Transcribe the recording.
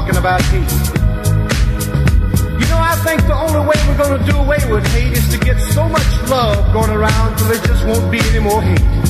talking about hate. You know, I think the only way we're gonna do away with hate is to get so much love going around till there just won't be any more hate.